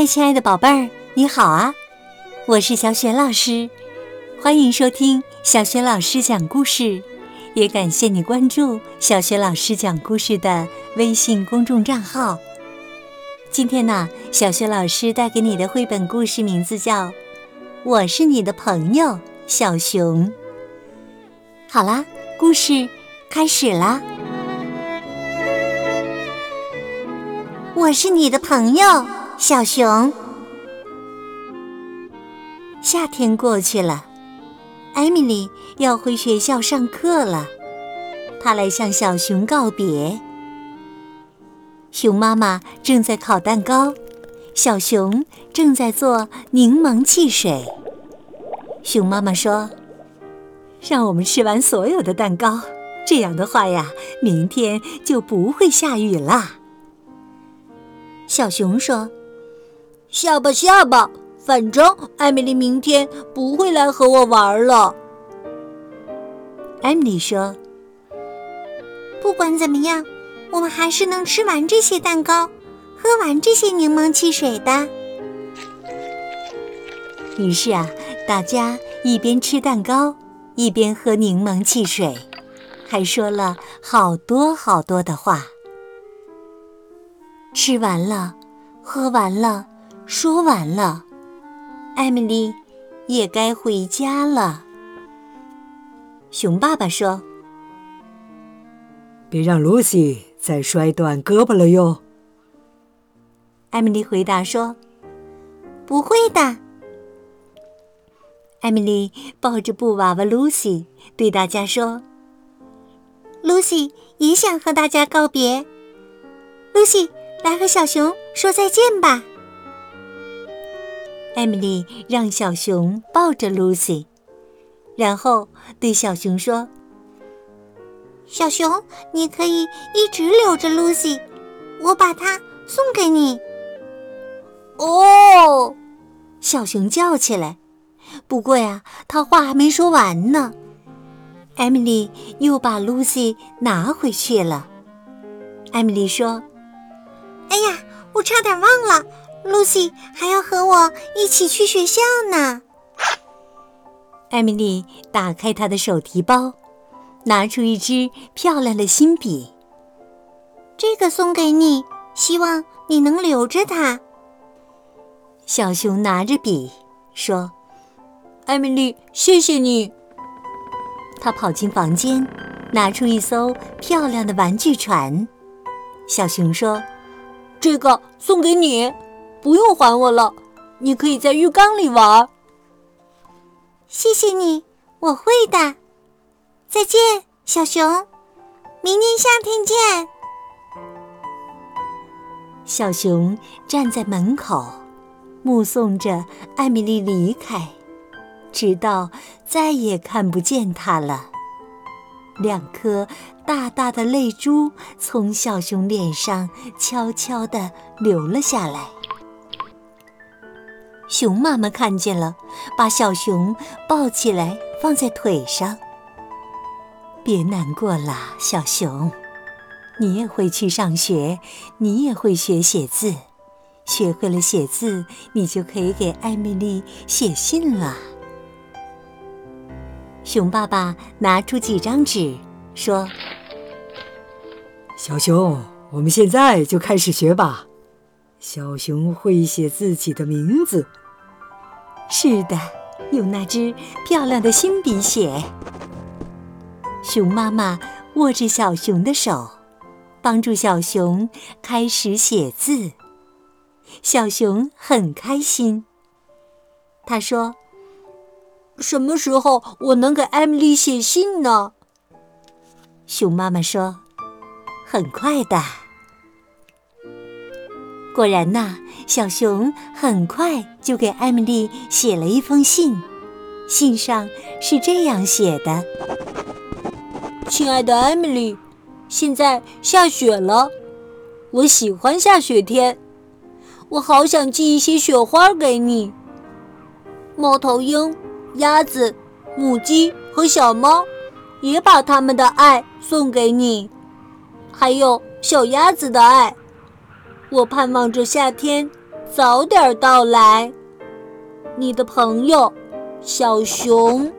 嗨，亲爱的宝贝儿，你好啊！我是小雪老师，欢迎收听小雪老师讲故事，也感谢你关注小雪老师讲故事的微信公众账号。今天呢，小雪老师带给你的绘本故事名字叫《我是你的朋友小熊》。好啦，故事开始啦！我是你的朋友小熊。夏天过去了，艾米丽要回学校上课了，她来向小熊告别。熊妈妈正在烤蛋糕，小熊正在做柠檬汽水。熊妈妈说：“让我们吃完所有的蛋糕，这样的话呀，明天就不会下雨了。”小熊说：“下吧下吧，反正艾米丽明天不会来和我玩了。”艾米丽说：“不管怎么样。”我们还是能吃完这些蛋糕，喝完这些柠檬汽水的。于是啊，大家一边吃蛋糕，一边喝柠檬汽水，还说了好多好多的话。吃完了，喝完了，说完了，艾米丽也该回家了。熊爸爸说：“别让露西。”再摔断胳膊了哟！艾米丽回答说：“不会的。”艾米丽抱着布娃娃露西，对大家说：“露西也想和大家告别。露西，来和小熊说再见吧。”艾米丽让小熊抱着露西，然后对小熊说。小熊，你可以一直留着露西，我把它送给你。哦，小熊叫起来。不过呀，他话还没说完呢，艾米丽又把露西拿回去了。艾米丽说：“哎呀，我差点忘了，露西还要和我一起去学校呢。”艾米丽打开她的手提包。拿出一支漂亮的新笔，这个送给你，希望你能留着它。小熊拿着笔说：“艾米丽，谢谢你。”他跑进房间，拿出一艘漂亮的玩具船。小熊说：“这个送给你，不用还我了，你可以在浴缸里玩。”谢谢你，我会的。再见，小熊，明年夏天见。小熊站在门口，目送着艾米丽离开，直到再也看不见她了。两颗大大的泪珠从小熊脸上悄悄地流了下来。熊妈妈看见了，把小熊抱起来放在腿上。别难过了，小熊，你也会去上学，你也会学写字。学会了写字，你就可以给艾米丽写信了。熊爸爸拿出几张纸，说：“小熊，我们现在就开始学吧。小熊会写自己的名字。是的，用那支漂亮的新笔写。”熊妈妈握着小熊的手，帮助小熊开始写字。小熊很开心。他说：“什么时候我能给艾米丽写信呢？”熊妈妈说：“很快的。”果然呐，小熊很快就给艾米丽写了一封信。信上是这样写的。亲爱的艾米丽，现在下雪了，我喜欢下雪天，我好想寄一些雪花给你。猫头鹰、鸭子、母鸡和小猫也把他们的爱送给你，还有小鸭子的爱。我盼望着夏天早点到来。你的朋友，小熊。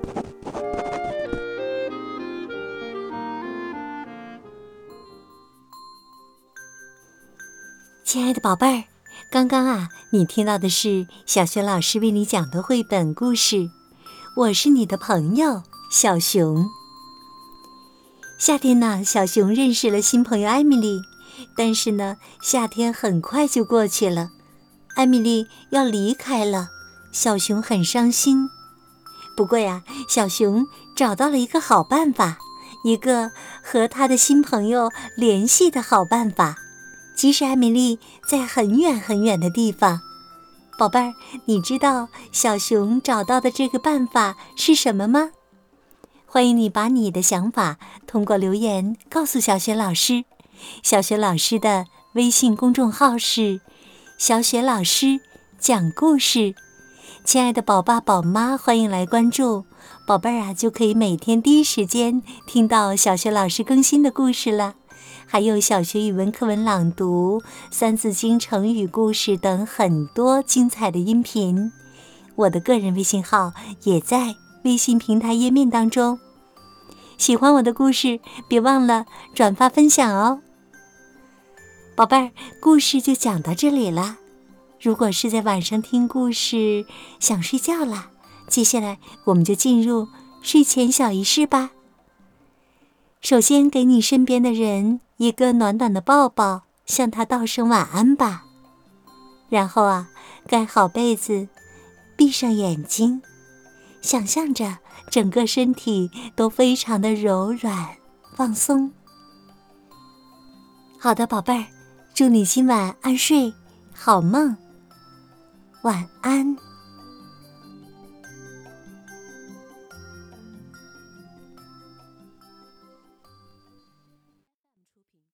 亲爱的宝贝儿，刚刚啊，你听到的是小学老师为你讲的绘本故事。我是你的朋友小熊。夏天呢，小熊认识了新朋友艾米丽，但是呢，夏天很快就过去了，艾米丽要离开了，小熊很伤心。不过呀，小熊找到了一个好办法，一个和他的新朋友联系的好办法。即使艾米丽在很远很远的地方，宝贝儿，你知道小熊找到的这个办法是什么吗？欢迎你把你的想法通过留言告诉小雪老师。小雪老师的微信公众号是“小雪老师讲故事”，亲爱的宝爸宝妈，欢迎来关注，宝贝儿啊，就可以每天第一时间听到小雪老师更新的故事了。还有小学语文课文朗读、《三字经》成语故事等很多精彩的音频，我的个人微信号也在微信平台页面当中。喜欢我的故事，别忘了转发分享哦。宝贝儿，故事就讲到这里了。如果是在晚上听故事想睡觉了，接下来我们就进入睡前小仪式吧。首先，给你身边的人一个暖暖的抱抱，向他道声晚安吧。然后啊，盖好被子，闭上眼睛，想象着整个身体都非常的柔软放松。好的，宝贝儿，祝你今晚安睡，好梦，晚安。